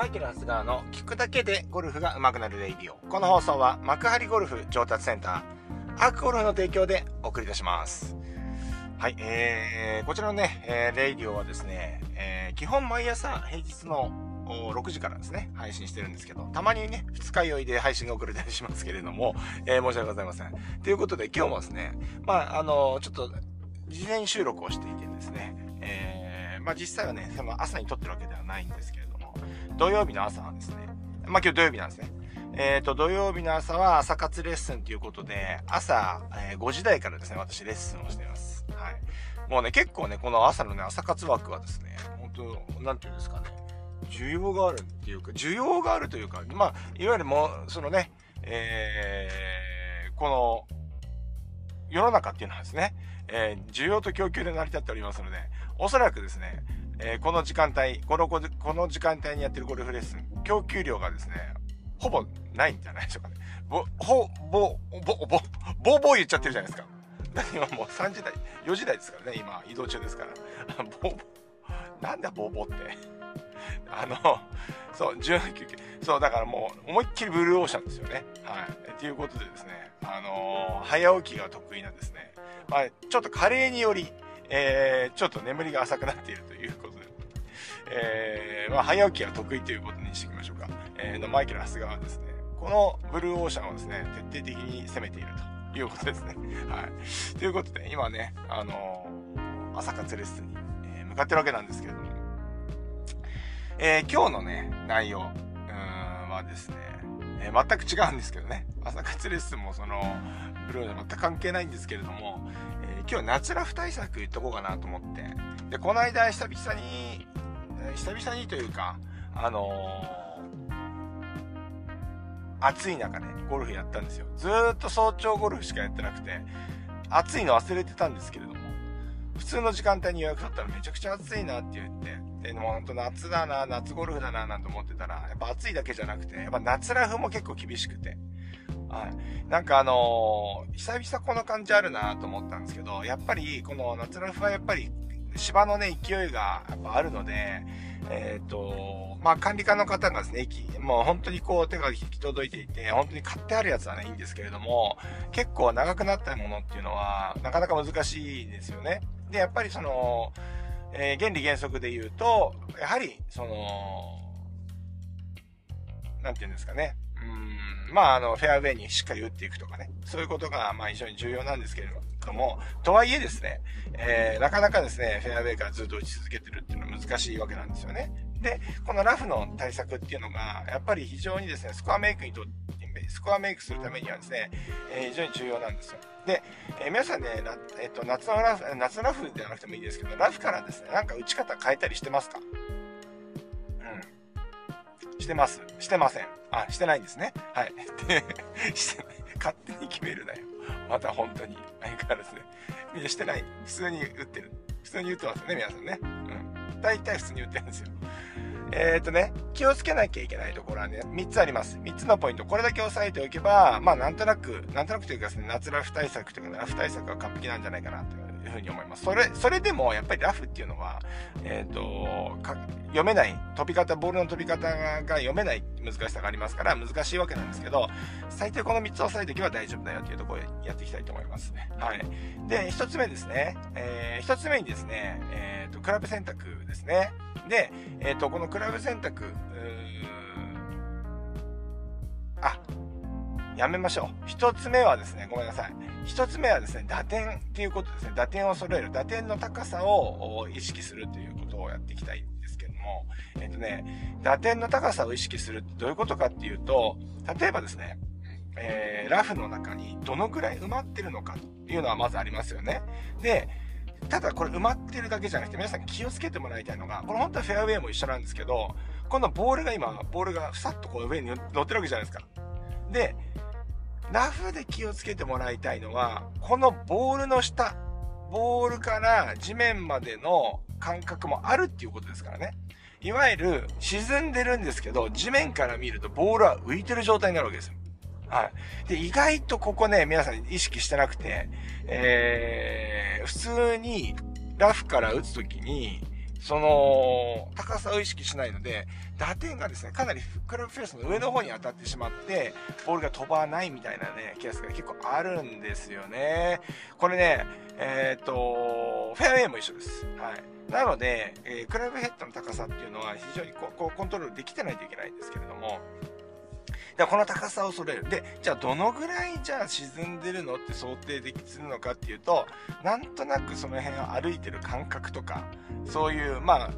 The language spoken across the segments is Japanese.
マイケル・ハスガーの聞くだけでゴルフが上手くなるレイディオ。この放送は幕張ゴルフ上達センター、アークゴルフの提供でお送りいたします。はい、えー、こちらのね、えー、レイディオはですね、えー、基本毎朝平日の6時からですね、配信してるんですけど、たまにね、二日酔いで配信が遅れたりしますけれども、えー、申し訳ございません。ということで今日もですね、まあ、あのちょっと、事前収録をしていてですね、えー、まあ実際はね、その朝に撮ってるわけではないんですけれど、土曜日の朝はですね、まあ今日土曜日なんですね。えっ、ー、と、土曜日の朝は朝活レッスンということで、朝、えー、5時台からですね、私レッスンをしています。はい。もうね、結構ね、この朝のね、朝活枠はですね、本当なんていうんですかね、需要があるっていうか、需要があるというか、まあ、いわゆるもう、そのね、えー、この、世の中っていうのはですね、えー、需要と供給で成り立っておりますので、おそらくですね、えー、この時間帯、この、この時間帯にやってるゴルフレッスン、供給量がですね、ほぼないんじゃないでしょうかね。ぼ、ほ、ぼ、ぼ、ぼ、ぼぼぼ言っちゃってるじゃないですか。今もう3時台、4時台ですからね、今、移動中ですから。ぼ、ぼ、なんだボーボーって。あの、そう、17休憩。そう、だからもう、思いっきりブルーオーシャンですよね。はい。ということでですね、あのー、早起きが得意なんですね、まあ、ちょっと加齢により、えー、ちょっと眠りが浅くなっているという、えー、まあ、早起きが得意ということにしておきましょうか。えー、のマイケル・ハスガーはですね、このブルーオーシャンをですね、徹底的に攻めているということですね。はい。ということで、今ね、あのー、朝活レッスンに、向かってるわけなんですけれども、えー、今日のね、内容、はですね、えー、全く違うんですけどね、朝活レッスンもその、ブルーで全く関係ないんですけれども、えー、今日夏ラフ対策言っとこうかなと思って、で、この間久々に、久々にというか、あの暑い中ね、ゴルフやったんですよ。ずっと早朝ゴルフしかやってなくて、暑いの忘れてたんですけれども、普通の時間帯に予約取ったらめちゃくちゃ暑いなって言って、で、もうほんと夏だな、夏ゴルフだな、なんて思ってたら、やっぱ暑いだけじゃなくて、やっぱ夏ラフも結構厳しくて。はい。なんかあのー、久々この感じあるなと思ったんですけど、やっぱり、この夏ラフはやっぱり、芝のね、勢いがやっぱあるので、えっ、ー、と、まあ、管理課の方がですね、駅もう本当にこう手が引き届いていて、本当に買ってあるやつはね、いいんですけれども、結構長くなったものっていうのは、なかなか難しいですよね。で、やっぱりその、えー、原理原則で言うと、やはり、その、なんて言うんですかね。うん、まあ、あの、フェアウェイにしっかり打っていくとかね。そういうことが、まあ、非常に重要なんですけれども、とはいえですね、えー、なかなかですね、フェアウェイからずっと打ち続けてるっていうのは難しいわけなんですよね。で、このラフの対策っていうのが、やっぱり非常にですね、スコアメイクにとって、スコアメイクするためにはですね、えー、非常に重要なんですよ。で、えー、皆さんね、えっと、夏のラフ、夏のラフではなくてもいいですけど、ラフからですね、なんか打ち方変えたりしてますか？うん。してます。してません。あ、してないんですね。はい。で、してない。勝手に決めるなよ。また本当に。相変わらずね。みんなしてない。普通に打ってる。普通に打ってますよね、皆さんね。うん。大体普通に打ってるんですよ。えっ、ー、とね、気をつけなきゃいけないところはね、3つあります。3つのポイント。これだけ押さえておけば、まあなんとなく、なんとなくというかですね、夏ラフ対策というか、ラフ対策は完璧なんじゃないかなというふうに思います。それ、それでもやっぱりラフっていうのは、えっ、ー、と読めない、飛び方、ボールの飛び方が読めない難しさがありますから、難しいわけなんですけど、最低この3つ押さえておけば大丈夫だよっていうところでやっていきたいと思います。はい。で、1つ目ですね。えー、1つ目にですね、えっ、ー、と、クラブ選択ですね。で、えっ、と、このクラブ選択、あ、やめましょう。一つ目はですね、ごめんなさい。一つ目はですね、打点っていうことですね。打点を揃える。打点の高さを意識するということをやっていきたいんですけども、えっ、とね、打点の高さを意識するってどういうことかっていうと、例えばですね、えー、ラフの中にどのくらい埋まってるのかっていうのはまずありますよね。で、ただこれ埋まってるだけじゃなくて皆さん気をつけてもらいたいのが、これ本当はフェアウェイも一緒なんですけど、今度ボールが今、ボールがふさっとこう上に乗ってるわけじゃないですか。で、ラフで気をつけてもらいたいのは、このボールの下、ボールから地面までの感覚もあるっていうことですからね。いわゆる沈んでるんですけど、地面から見るとボールは浮いてる状態になるわけですよ。はい。で、意外とここね、皆さん意識してなくて、えー、普通にラフから打つときに、その、高さを意識しないので、打点がですね、かなりクラブフェースの上の方に当たってしまって、ボールが飛ばないみたいなね、ケースが結構あるんですよね。これね、えっ、ー、と、フェアウェイも一緒です。はい。なので、えー、クラブヘッドの高さっていうのは非常にこうこうコントロールできてないといけないんですけれども、でこの高さを揃える。で、じゃあどのぐらいじゃあ沈んでるのって想定できするのかっていうと、なんとなくその辺を歩いてる感覚とか、そういう、まあ、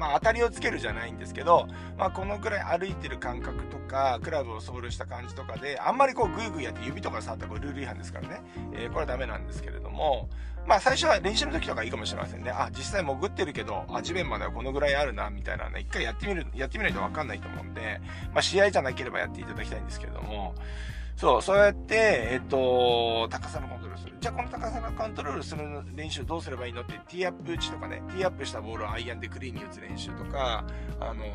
まあ、当たりをつけるじゃないんですけど、まあ、このぐらい歩いてる感覚とか、クラブをソールした感じとかで、あんまりこうグイグイやって指とか触ったらこルール違反ですからね、えー、これはダメなんですけれども、まあ最初は練習の時とかいいかもしれませんね。あ、実際潜ってるけど、あ、地面まではこのぐらいあるな、みたいなね、一回やってみる、やってみないとわかんないと思うんで、まあ試合じゃなければやっていただきたいんですけれども、そう、そうやって、えっと、高さのコントロールする。じゃあこの高さのコントロールする練習どうすればいいのって、ティーアップ打ちとかね、ティーアップしたボールをアイアンでクリーンに打つ練習とか、あの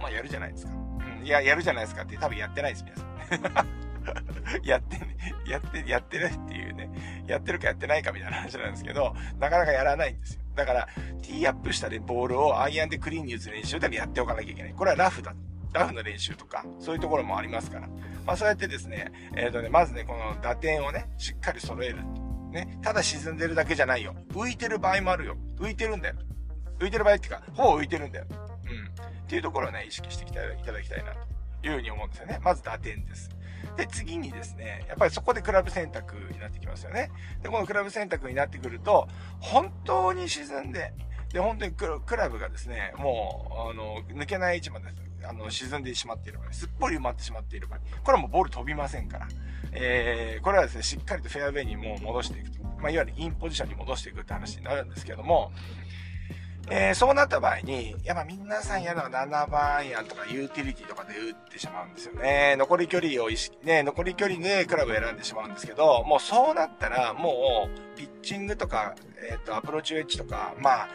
まあやるじゃないですか。うん、いや、やるじゃないですかって多分やってないです、皆さん。やってね、やって、やってないっていうね、やってるかやってないかみたいな話なんですけど、なかなかやらないんですよ。だから、ティーアップしたボールをアイアンでクリーンに打つ練習でもやっておかなきゃいけない。これはラフだ。ラフの練習とか、そういうところもありますから。まあそうやってですね、えっ、ー、とね、まずね、この打点をね、しっかり揃える。ね、ただ沈んでるだけじゃないよ。浮いてる場合もあるよ。浮いてるんだよ。浮いてる場合っていうか、ほぼ浮いてるんだよ。うん。っていうところをね、意識していただきたいなというふうに思うんですよね。まず打点です。で、次にですね、やっぱりそこでクラブ選択になってきますよね。で、このクラブ選択になってくると、本当に沈んで、で、本当にクラブがですね、もう、あの、抜けない位置まで、あの、沈んでしまっている場合、すっぽり埋まってしまっている場合、これはもうボール飛びませんから、えー、これはですね、しっかりとフェアウェイにもう戻していくと。まあ、いわゆるインポジションに戻していくって話になるんですけども、えー、そうなった場合に、やっぱ皆さんやるのは7番アイアンとかユーティリティとかで打ってしまうんですよね。残り距離を意識、ね、残り距離でクラブを選んでしまうんですけど、もうそうなったら、もう、ピッチングとか、えっ、ー、と、アプローチウェッジとか、まあ、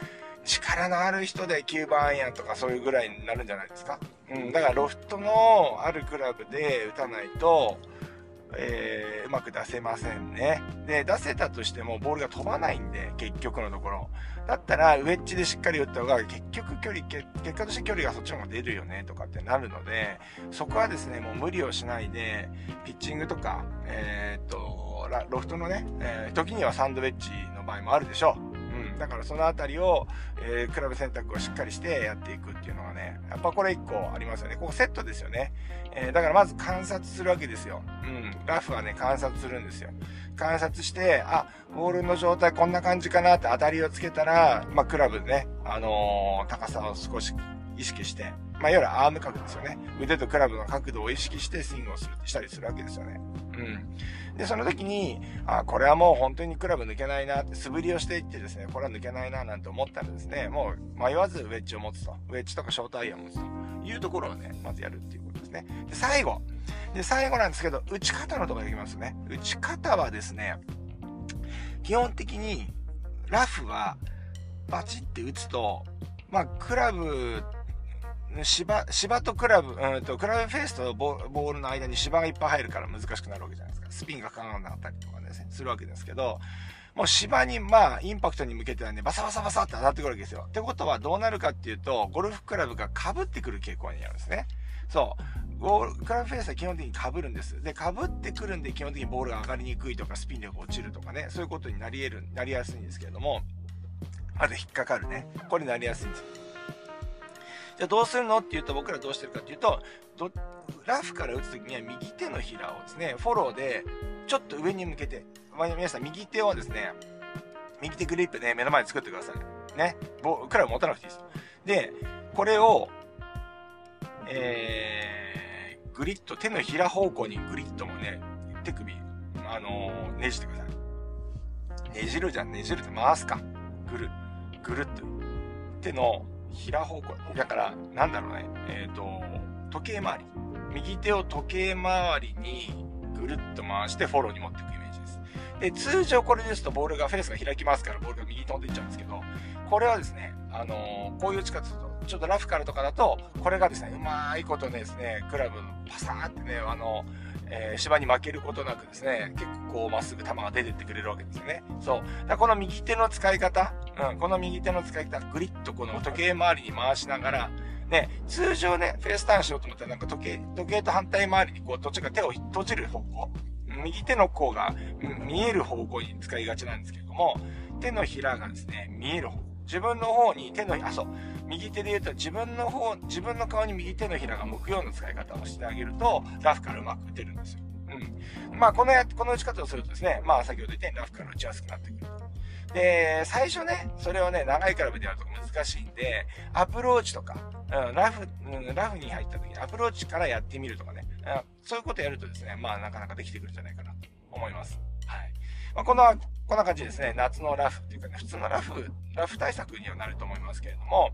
力のある人で9番アイアンとかそういうぐらいになるんじゃないですか。うん、だからロフトのあるクラブで打たないと、えー、うまく出せませんね。で、出せたとしてもボールが飛ばないんで、結局のところ。だったら、ウェッジでしっかり打った方が、結局距離、結果として距離がそっちの方が出るよね、とかってなるので、そこはですね、もう無理をしないで、ピッチングとか、えー、っと、ロフトのね、えー、時にはサンドウェッジの場合もあるでしょう。だからそのあたりを、えー、クラブ選択をしっかりしてやっていくっていうのがね、やっぱこれ1個ありますよね。ここセットですよね。えー、だからまず観察するわけですよ。うん。ラフはね、観察するんですよ。観察して、あ、ボールの状態こんな感じかなって当たりをつけたら、まあ、クラブね、あのー、高さを少し意識して、まあ、いわゆるアーム角ですよね。腕とクラブの角度を意識してスイングをする、したりするわけですよね。うん。で、その時に、あ、これはもう本当にクラブ抜けないなって、素振りをしていってですね、これは抜けないななんて思ったらですね、もう迷わずウェッジを持つと。ウェッジとかショートアイアンを持つというところをね、まずやるっていうことですね。で、最後。で、最後なんですけど、打ち方のところできますね。打ち方はですね、基本的に、ラフは、バチって打つと、まあ、クラブ芝、芝とクラブ、うんと、クラブフェースとボールの間に芝がいっぱい入るから難しくなるわけじゃないですか。スピンがかからなかったりとかね、するわけですけど、もう芝に、まあ、インパクトに向けてはね、バサバサバサって当たってくるわけですよ。ってことはどうなるかっていうと、ゴルフクラブが被ってくる傾向になるんですね。そう。ゴール、クラブフェースは基本的に被るんです。で、被ってくるんで基本的にボールが上がりにくいとか、スピン力落ちるとかね、そういうことになり得る、なりやすいんですけれども、あと引っかかるね。これになりやすいんですよ。じゃあどうするのって言うと僕らどうしてるかっていうとラフから打つ時には右手のひらをですねフォローでちょっと上に向けて、まあ、皆さん右手をですね右手グリップね目の前に作ってください。ね。クラブ持たなくていいです。でこれをえー、グリッと手のひら方向にグリッともね手首あのー、ねじってください。ねじるじゃん。ねじるって回すか。ぐる。ぐるっと。手の平方向。だから、なんだろうね。えっ、ー、と、時計回り。右手を時計回りにぐるっと回してフォローに持っていくイメージです。で、通常これですとボールが、フェースが開きますから、ボールが右に飛んでいっちゃうんですけど、これはですね、あのー、こういう打ち方すると、ちょっとラフからとかだと、これがですね、うまいことですね、クラブのパサーってね、あの、えー、芝に負けることなくですね、結構こうまっすぐ球が出てってくれるわけですよね。そう。だこの右手の使い方、うん、この右手の使い方、グリッとこの時計回りに回しながら、ね、通常ね、フェースターンしようと思ったらなんか時計、時計と反対回りにこう、どっちか手を閉じる方向、右手の甲が見える方向に使いがちなんですけれども、手のひらがですね、見える方向自分の方に手の、あ、そう、右手で言うと自分の方、自分の顔に右手のひらが向くような使い方をしてあげると、ラフからうまく打てるんですよ。うん。まあ、このや、この打ち方をするとですね、まあ、先ほど言ったようにラフから打ちやすくなってくる。で、最初ね、それをね、長いクラブでやると難しいんで、アプローチとか、うん、ラフ、うん、ラフに入った時にアプローチからやってみるとかね、そういうことやるとですね、まあ、なかなかできてくるんじゃないかなと思います。はい。まあ、こんな、こんな感じですね、夏のラフっていうかね、普通のラフ、ラフ対策にはなると思いますけれども、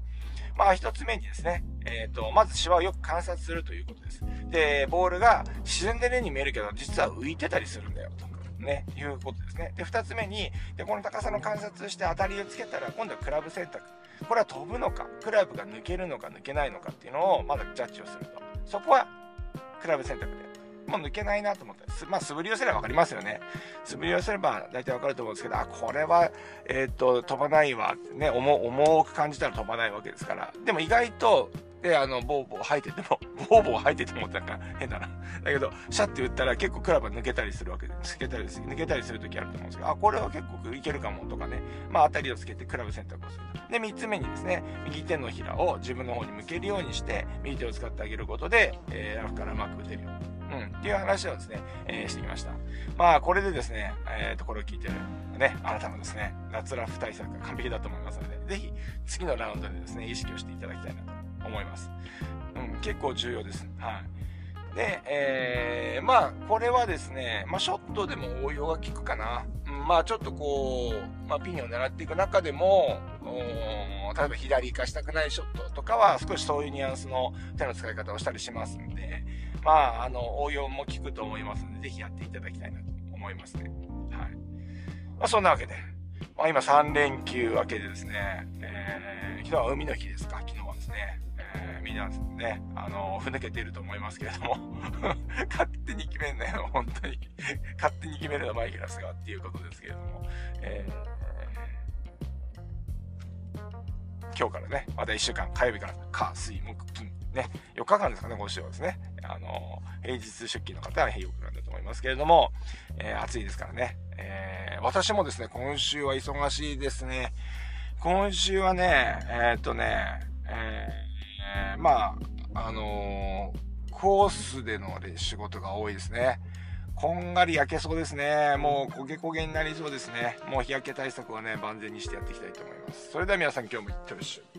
まあ一つ目にですね、えっ、ー、と、まず芝をよく観察するということです。で、ボールが沈んでるように見えるけど、実は浮いてたりするんだよ、と。ね、いうことですね。で、二つ目に、で、この高さの観察して当たりをつけたら、今度はクラブ選択。これは飛ぶのか、クラブが抜けるのか抜けないのかっていうのを、まだジャッジをすると。そこは、クラブ選択でもう抜けないなと思って、まあ、素振り寄せれば分かりますよね。素振りをすれば大体分かると思うんですけど、あ、これは、えっ、ー、と、飛ばないわね、重、重く感じたら飛ばないわけですから。でも意外と、で、あの、ボーボー吐いてても、ボーボー吐いててもなんか変だな。だけど、シャッて打ったら結構クラブ抜けたりするわけで、抜けたり抜けたりするときあると思うんですけど、あ、これは結構いけるかもとかね、まあ当たりをつけてクラブ選択をする。で、三つ目にですね、右手のひらを自分の方に向けるようにして、右手を使ってあげることで、えー、ラフからうまく打てるようん、っていう話をですね、えー、してきました。まあ、これでですね、えー、ところを聞いてる、ね、あなたもですね、夏ラフ対策が完璧だと思いますので、ぜひ、次のラウンドでですね、意識をしていただきたいなと思います。うん、結構重要です。はい。で、えー、まあ、これはですね、まあ、ショットでも応用が効くかな。うん、まあ、ちょっとこう、まあ、ピンを狙っていく中でも、例えば左行かしたくないショットとかは、少しそういうニュアンスの手の使い方をしたりしますんで、まあ、あの、応用も効くと思いますので、ぜひやっていただきたいなと思いますね。はい。まあ、そんなわけで、まあ、今3連休明けでですね、えー、昨日は海の日ですか、昨日はですね、えー、みんなね、あの、ふぬけていると思いますけれども 勝手に決めんなよ、本当に勝手に決めるのはマイケラスがっていうことですけれども、えー、今日からね、また1週間、火曜日から、火、水、木、金、ね、4日間ですかね、今週はですね。あの、平日出勤の方は平4日間だと思いますけれども、えー、暑いですからね。えー、私もですね、今週は忙しいですね。今週はね、えー、っとね、まあ、あのコースでの仕事が多いですね。こんがり焼けそうですね。もう焦げ焦げになりそうですね。もう日焼け対策はね、万全にしてやっていきたいと思います。それでは皆さん今日もいってらっしゃい。